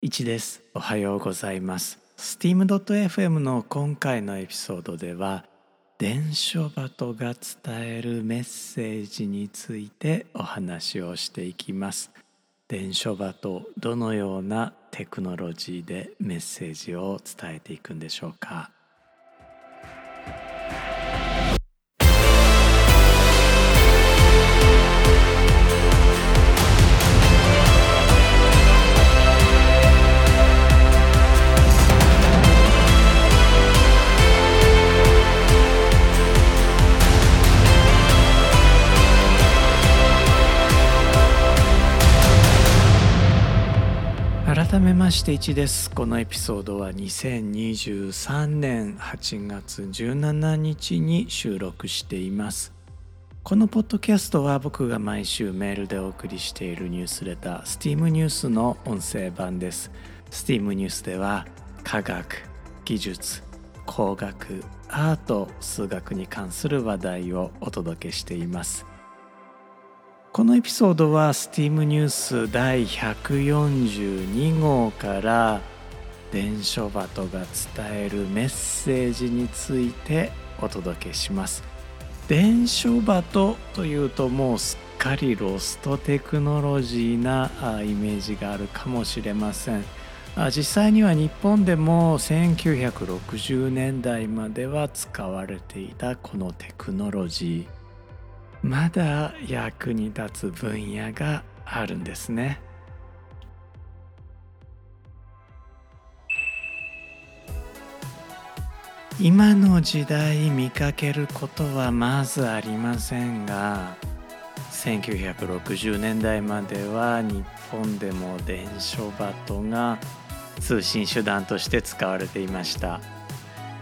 1です。おはようございます。steam.fm の今回のエピソードでは伝書鳩が伝えるメッセージについてお話をしていきます。伝書鳩どのようなテクノロジーでメッセージを伝えていくんでしょうか。まして1です。このエピソードは2023年8月17日に収録しています。このポッドキャストは僕が毎週メールでお送りしているニュースレター STEAM ニュースの音声版です。STEAM ニュースでは科学技術工学アート数学に関する話題をお届けしています。このエピソードは STEAM ニュース第142号から伝書バトが伝えるメッセージについてお届けします。伝書バトというともうすっかりロストテクノロジーなイメージがあるかもしれません。実際には日本でも1960年代までは使われていたこのテクノロジー。まだ役に立つ分野があるんですね。今の時代見かけることはまずありませんが1960年代までは日本でも伝書バトが通信手段として使われていました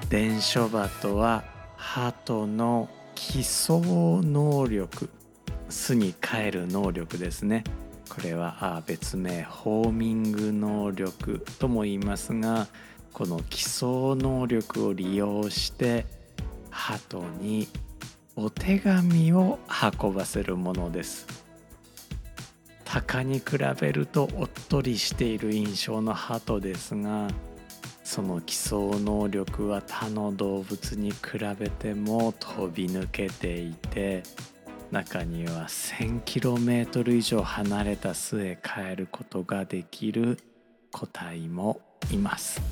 伝書バトは鳩の基礎能力巣に帰る能力ですね。これは別名ホーミング能力とも言いますがこの基礎能力を利用して鳩にお手紙を運ばせるものです。鷹に比べるとおっとりしている印象の鳩ですがその基礎能力は他の動物に比べても飛び抜けていて中には 1000km 以上離れた巣へ帰ることができる個体もいます。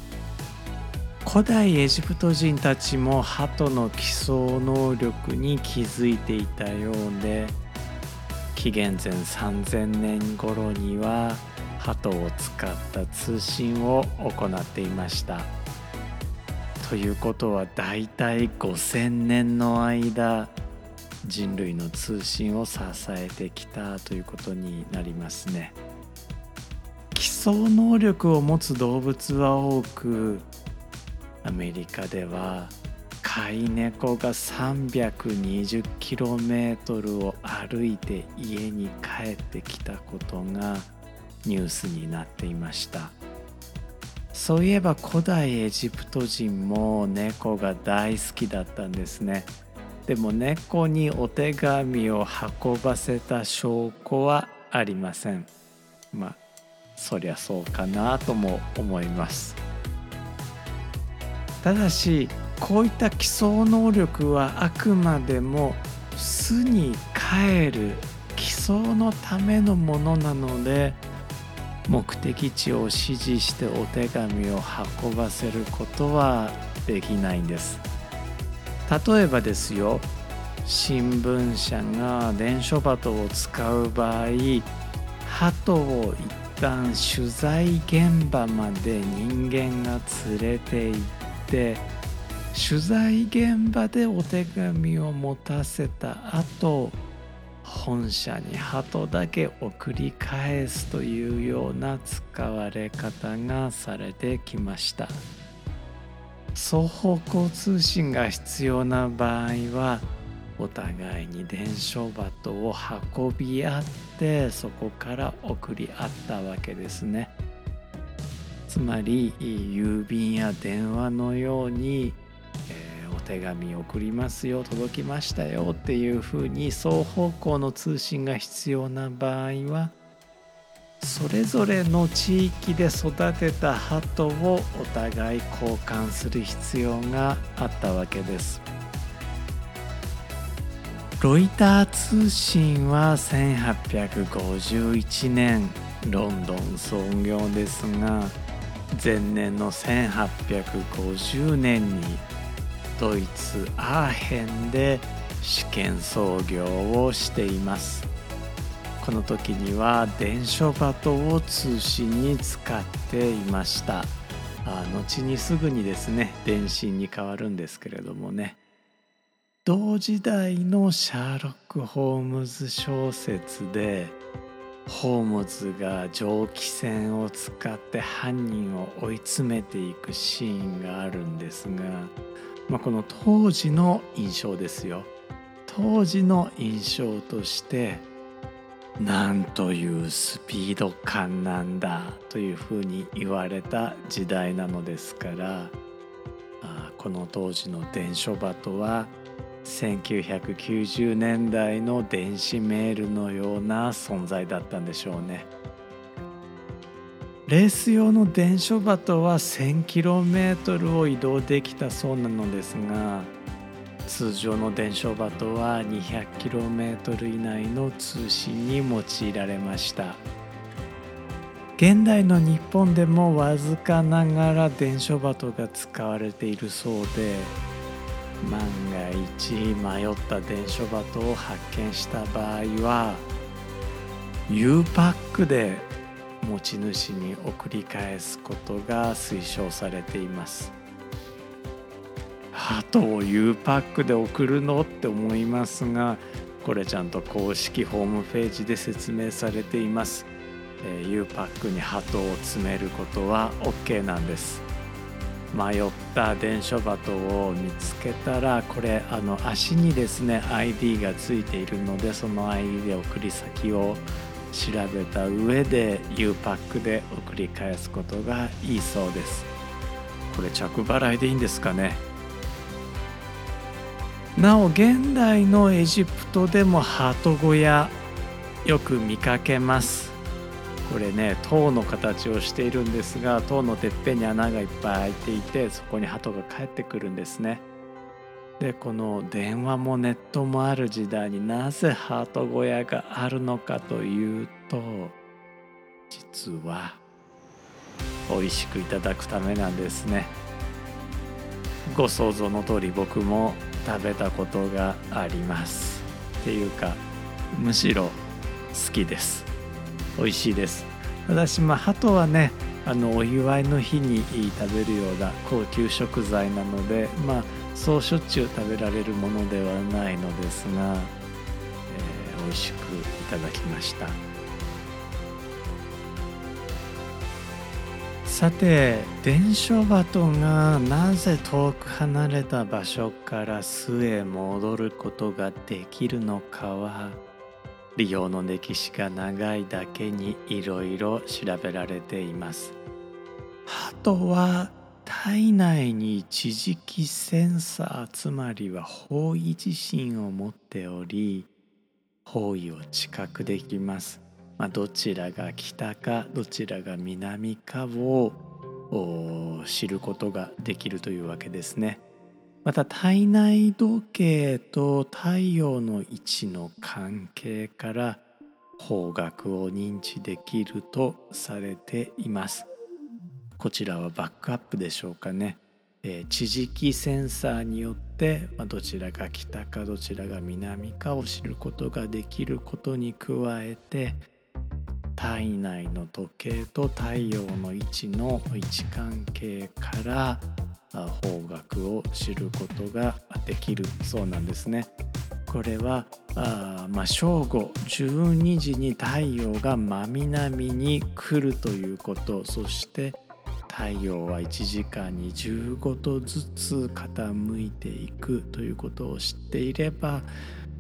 古代エジプト人たちも鳩の基礎能力に気づいていたようで紀元前3000年頃には鳩を使った通信を行っていました。ということはだいたい5,000年の間人類の通信を支えてきたということになりますね。基礎能力を持つ動物は多くアメリカでは飼い猫が 320km を歩いて家に帰ってきたことがニュースになっていました。そういえば古代エジプト人も猫が大好きだったんですね。でも猫にお手紙を運ばせた証拠はありません。まあそりゃそうかなとも思います。ただしこういった基礎能力はあくまでも巣に帰る基礎のためのものなので目的地を指示してお手紙を運ばせることはできないんです。例えばですよ新聞社が伝書鳩を使う場合鳩を一旦取材現場まで人間が連れて行って取材現場でお手紙を持たせた後本社に鳩だけ送り返すというような使われ方がされてきました。双方向通信が必要な場合はお互いに伝書鳩を運び合ってそこから送り合ったわけですね。つまり郵便や電話のように手紙送りますよ届きましたよっていうふうに双方向の通信が必要な場合はそれぞれの地域で育てた鳩をお互い交換する必要があったわけです。ロイター通信は1851年ロンドン創業ですが前年の1850年にドイツアーヘンで試験操業をしています。この時には伝書鳩を通信に使っていました。あ後にすぐにですね電信に変わるんですけれどもね。同時代のシャーロック・ホームズ小説でホームズが蒸気船を使って犯人を追い詰めていくシーンがあるんですが、まあ、この当時の印象ですよ。当時の印象としてなんというスピード感なんだというふうに言われた時代なのですからこの当時の伝書鳩は1990年代の電子メールのような存在だったんでしょうね。レース用の伝書鳩は 1000km を移動できたそうなのですが通常の伝書鳩は 200km 以内の通信に用いられました。現代の日本でもわずかながら伝書鳩が使われているそうで万が一迷った伝書鳩を発見した場合は U パックで持ち主に送り返すことが推奨されています。鳩を U パックで送るのって思いますがこれちゃんと公式ホームページで説明されています、えー、U パックに鳩を詰めることは OK なんです。迷った伝書鳩を見つけたらこれあの足にですね ID がついているのでその ID で送り先を調べた上で U パックで送り返すことがいいそうです。これ着払いでいいんですかね？なお現代のエジプトでも鳩小屋よく見かけます。これね塔の形をしているんですが塔のてっぺんに穴がいっぱい開いていてそこに鳩が帰ってくるんですね。でこの電話もネットもある時代になぜ鳩小屋があるのかというと実は美味しくいただくためなんですね。ご想像の通り僕も食べたことがあります。っていうかむしろ好きです。美味しいですただしまあ鳩はねあのお祝いの日に食べるような高級食材なのでまあそうしょっちゅう食べられるものではないのですが、えー、美味しくいただきました。さて伝書鳩がなぜ遠く離れた場所から巣へ戻ることができるのかは利用の歴史が長いだけにいろいろ調べられています。鳩は体内に地磁気センサーつまりは方位自身を持っており方位を知覚できます、まあ、どちらが北かどちらが南かを知ることができるというわけですね。また体内時計と太陽の位置の関係から方角を認知できるとされていますこちらはバックアップでしょうかね、えー、地磁気センサーによって、まあ、どちらが北かどちらが南かを知ることができることに加えて体内の時計と太陽の位置の位置関係から方角を知ることができるそうなんですね。これはあ、まあ、正午12時に太陽が真南に来るということそして太陽は1時間に15度ずつ傾いていくということを知っていれば、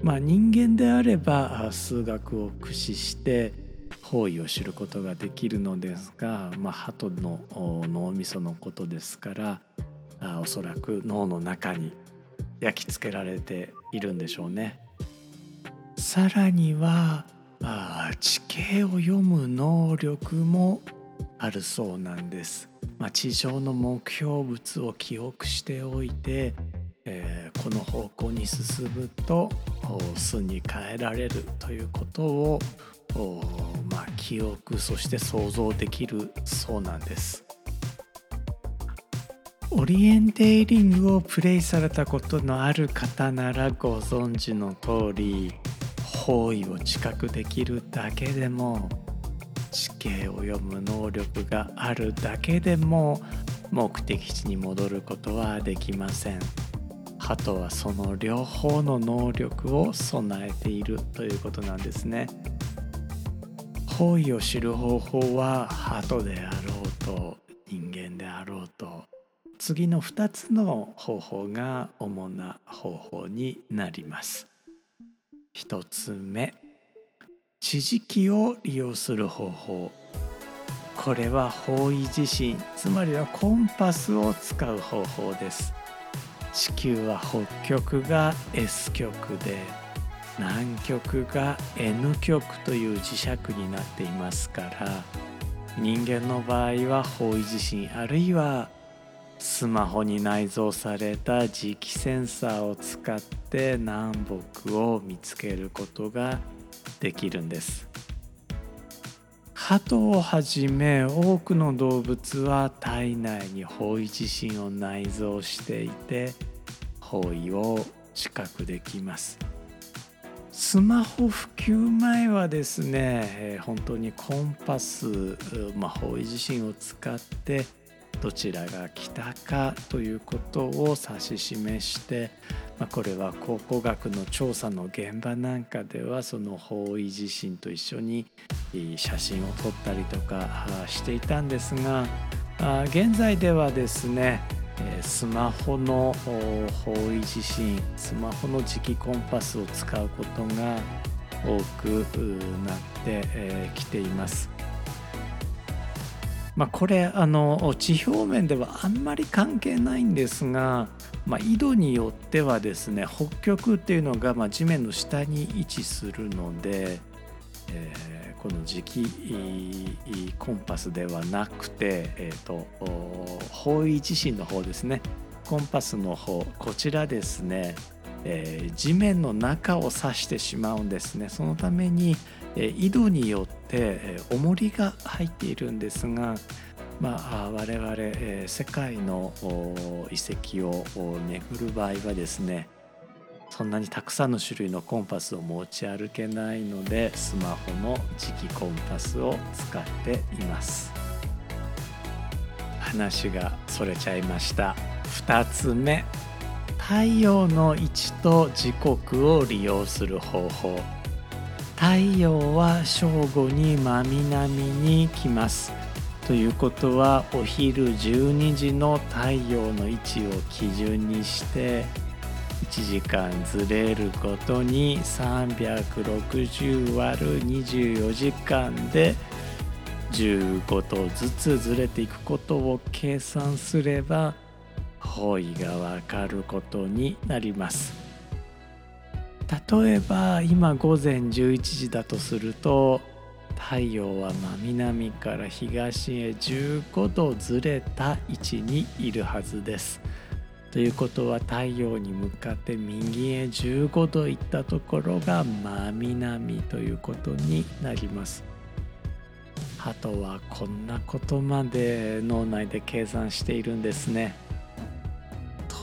まあ、人間であれば数学を駆使して方位を知ることができるのですが、まあ、鳩の脳みそのことですからあおそらく脳の中に焼き付けられているんでしょうね。さらにはあ地形を読む能力もあるそうなんです。まあ、地上の目標物を記憶しておいて、えー、この方向に進むと巣に変えられるということをまあ、記憶そして想像できるそうなんです。オリエンテーリングをプレイされたことのある方ならご存知の通り方位を知覚できるだけでも地形を読む能力があるだけでも目的地に戻ることはできません。鳩はその両方の能力を備えているということなんですね。方位を知る方法は鳩であろうと人間であろうと次の2つの方法が主な方法になります。1つ目地磁気を利用する方法。これは方位自身つまりはコンパスを使う方法です。地球は北極が S 極で南極が N 極という磁石になっていますから人間の場合は方位地震あるいはスマホに内蔵された磁気センサーを使って南北を見つけることができるんです。鳩をはじめ多くの動物は体内に方位地震を内蔵していて方位を知覚できます。スマホ普及前はですね、え本当にコンパス、まあ、方位地震を使ってどちらが北かということを指し示して、まあ、これは考古学の調査の現場なんかではその方位地震と一緒に写真を撮ったりとかしていたんですが現在ではですねスマホの方位地震スマホの磁気コンパスを使うことが多くなってきています。まあ、これあの地表面ではあんまり関係ないんですが、まあ、緯度によってはですね北極っていうのがま地面の下に位置するので、えー、この磁気コンパスではなくて、えーと、方位地震の方ですね。コンパスの方こちらですね、えー、地面の中を指してしまうんですね。そのために、井戸によって重りが入っているんですが、まあ、我々世界の遺跡を巡る場合はですねそんなにたくさんの種類のコンパスを持ち歩けないのでスマホの磁気コンパスを使っています。話がそれちゃいました。2つ目。太陽の位置と時刻を利用する方法。太陽は正午に真南に来ますということはお昼12時の太陽の位置を基準にして1時間ずれるごとに360割る24時間で15度ずつずれていくことを計算すれば方位がわかることになります。例えば今午前11時だとすると太陽は真南から東へ15度ずれた位置にいるはずです。ということは太陽に向かって右へ15度行ったところが真南ということになります。鳩はこんなことまで脳内で計算しているんですね。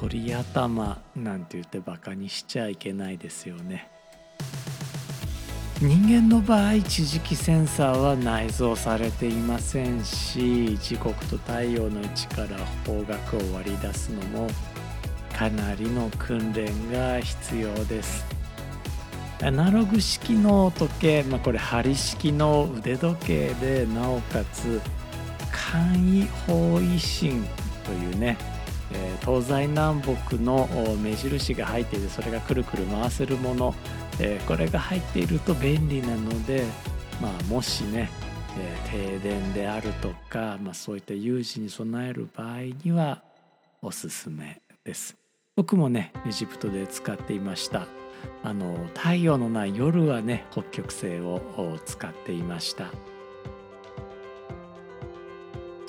鳥頭なんて言ってバカにしちゃいけないですよね。人間の場合地磁気センサーは内蔵されていませんし時刻と太陽の位置から方角を割り出すのもかなりの訓練が必要です。アナログ式の時計、まあ、これ針式の腕時計でなおかつ簡易方位針というねえ東西南北の目印が入っていてそれがくるくる回せるもの、えこれが入っていると便利なので、まあ、もしね、え停電であるとか、まあ、そういった有事に備える場合にはおすすめです。僕もねエジプトで使っていました。あの太陽のない夜はね北極星を使っていました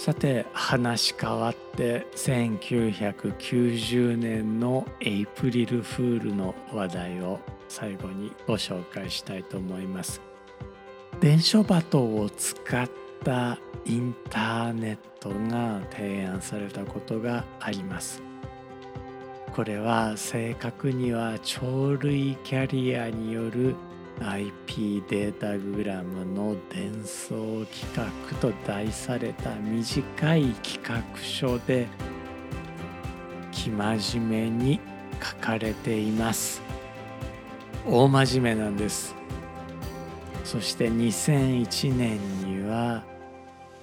さて話変わって1990年のエイプリルフールの話題を最後にご紹介したいと思います。伝書バトを使ったインターネットが提案されたことがあります。これは正確には鳥類キャリアによる IP データグラムの伝送企画と題された短い企画書で生真面目に書かれています。大真面目なんです。そして2001年には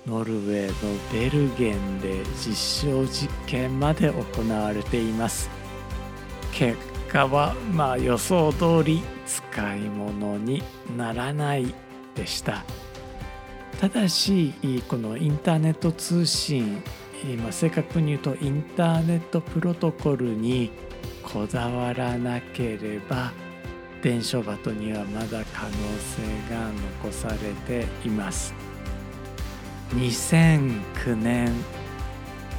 ノルウェーのベルゲンで実証実験まで行われています。結果はまあ予想通り使い物にならないでした。ただしこのインターネット通信今正確に言うとインターネットプロトコルにこだわらなければ伝書バトにはまだ可能性が残されています。2009年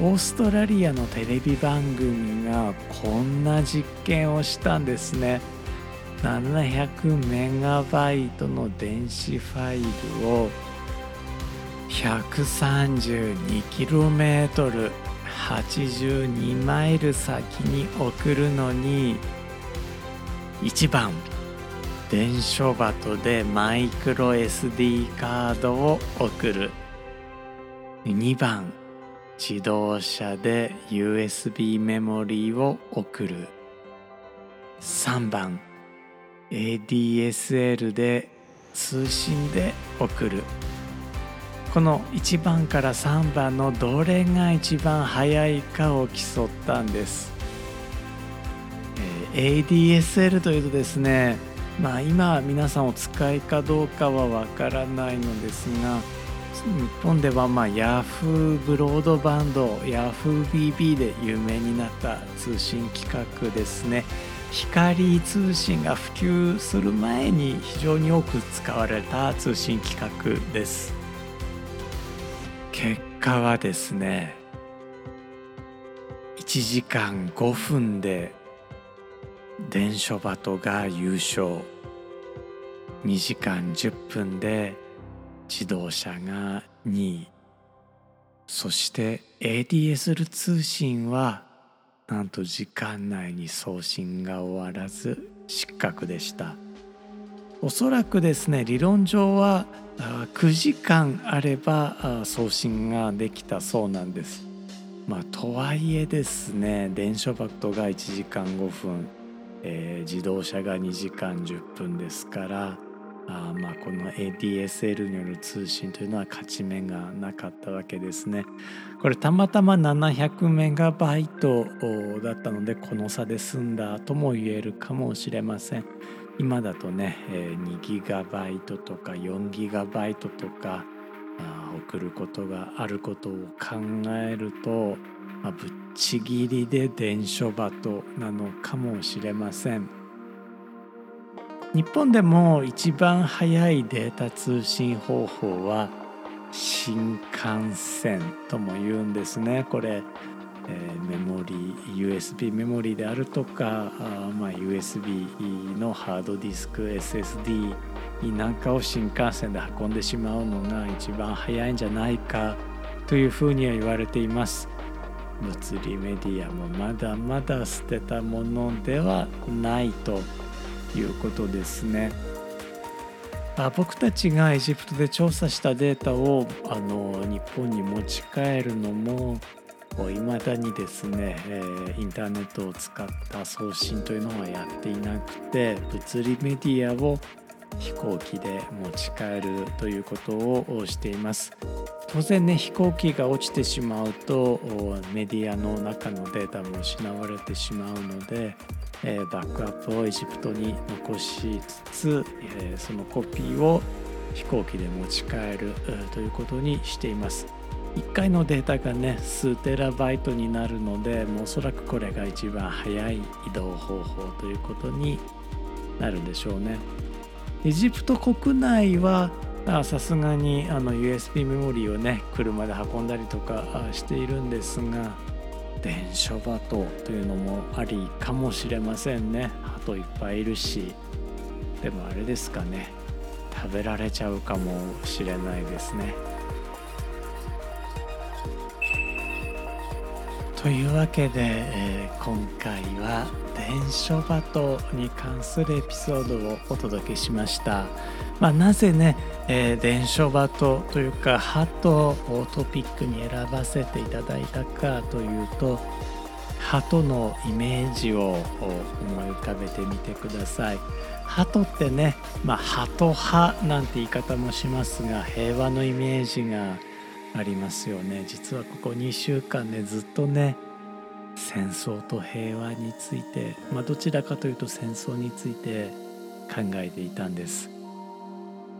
オーストラリアのテレビ番組がこんな実験をしたんですね。700メガバイトの電子ファイルを 132km 82マイル先に送るのに1番電書バトでマイクロ SD カードを送る。2番自動車で USB メモリーを送る。3番。ADSL で通信で送る。この1番から3番のどれが一番早いかを競ったんです、え、ADSL というとですねまあ今皆さんお使いかどうかはわからないのですが日本ではまあ Yahoo ブロードバンド YahooBB で有名になった通信規格ですね。光通信が普及する前に非常に多く使われた通信規格です。結果はですね1時間5分で伝書バトが優勝。2時間10分で自動車が2位。そして ADSL 通信はなんと時間内に送信が終わらず失格でした。おそらくですね理論上は9時間あれば送信ができたそうなんです。まあとはいえですね電書バットが1時間5分、えー、自動車が2時間10分ですからあまあこの ADSL による通信というのは勝ち目がなかったわけですね。これたまたま700メガバイトだったのでこの差で済んだとも言えるかもしれません。今だとね2ギガバイトとか4ギガバイトとか送ることがあることを考えると、まあ、ぶっちぎりで伝書バトなのかもしれません。日本でも一番早いデータ通信方法は新幹線とも言うんですね。これ、えー、メモリー USB メモリーであるとかあ、まあ、USB のハードディスク SSD なんかを新幹線で運んでしまうのが一番早いんじゃないかというふうには言われています。物理メディアもまだまだ捨てたものではないと。いうことですね。あ僕たちがエジプトで調査したデータをあの日本に持ち帰るのもいまだにですね、えー、インターネットを使った送信というのはやっていなくて物理メディアを飛行機で持ち帰るということをしています当然ね飛行機が落ちてしまうとメディアの中のデータも失われてしまうのでえ、バックアップをエジプトに残しつつ、え、そのコピーを飛行機で持ち帰るということにしています。1回のデータがね数テラバイトになるのでもうおそらくこれが一番早い移動方法ということになるんでしょうね。エジプト国内はさすがにあの USB メモリーをね車で運んだりとかしているんですが伝書鳩というのもありかもしれませんね。鳩いっぱいいるし。でもあれですかね。食べられちゃうかもしれないですね。というわけで、えー、今回は伝書バトに関するエピソードをお届けしました。まあ、なぜね、えー、伝書バトというか鳩をトピックに選ばせていただいたかというと鳩のイメージを思い浮かべてみてください。鳩ってね、まあ、鳩派なんて言い方もしますが平和のイメージがありますよね。実はここ2週間ねずっとね戦争と平和について、まあ、どちらかというと戦争について考えていたんです。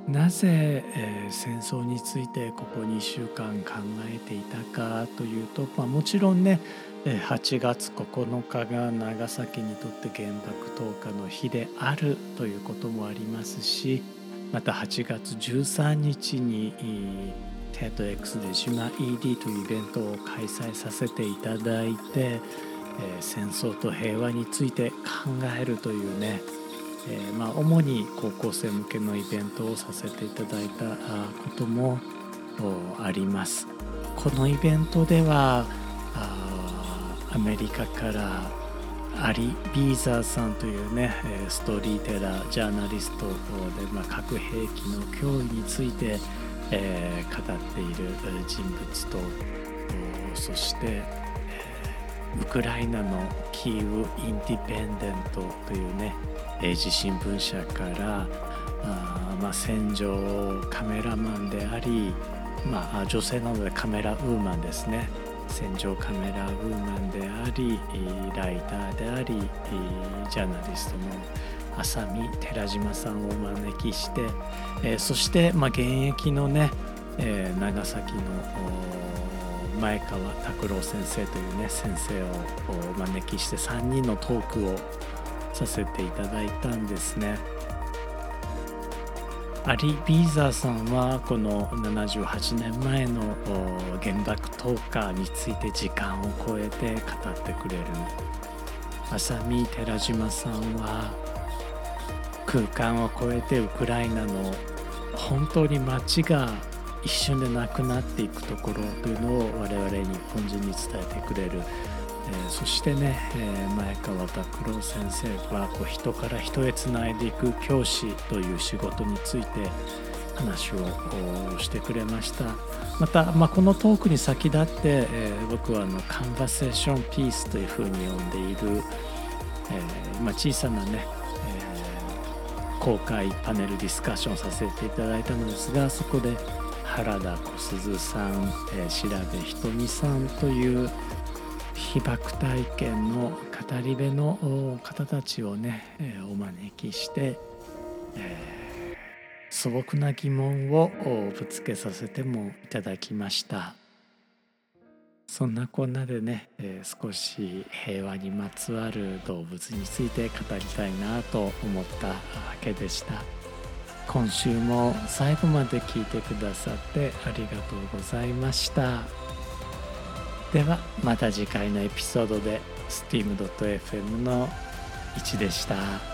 なぜ、えー、戦争についてここ2週間考えていたかというと、まあ、もちろんね8月9日が長崎にとって原爆投下の日であるということもありますしまた8月13日にテッド X で島 ED というイベントを開催させていただいて、え、戦争と平和について考えるというね、え、まあ、主に高校生向けのイベントをさせていただいたこともあります。このイベントではアメリカからアリ・ビーザーさんというねストーリーテラージャーナリストで、まあ、核兵器の脅威についてえー、語っている人物とそして、えー、ウクライナのキーウ・インディペンデントというね英字新聞社からあ、まあ、戦場カメラマンであり、まあ、女性なのでカメラウーマンですね。戦場カメラウーマンでありライターでありジャーナリストの浅見寺島さんをお招きして、えー、そして、まあ、現役のね、えー、長崎の前川拓郎先生というね先生をお招きして3人のトークをさせていただいたんですね。アリ・ビーザーさんはこの78年前の原爆投下について時間を超えて語ってくれる浅見寺島さんは空間を超えてウクライナの本当に街が一瞬でなくなっていくところというのを我々日本人に伝えてくれる、えー、そしてね、えー、前川拓郎先生はこう人から人へつないでいく教師という仕事について話をしてくれました。また、まあ、このトークに先立って、えー、僕はあのカンバセーションピースというふうに呼んでいる、えまあ、小さなね公開パネルディスカッションさせていただいたのですがそこで原田小鈴さん、えー、調べひとみさんという被爆体験の語り部の方たちをね、えー、お招きして、えー、素朴な疑問をぶつけさせてもいただきました。そんなこんなでね、えー、少し平和にまつわる動物について語りたいなと思ったわけでした今週も最後まで聞いてくださってありがとうございましたではまた次回のエピソードで steam.fm の1でした。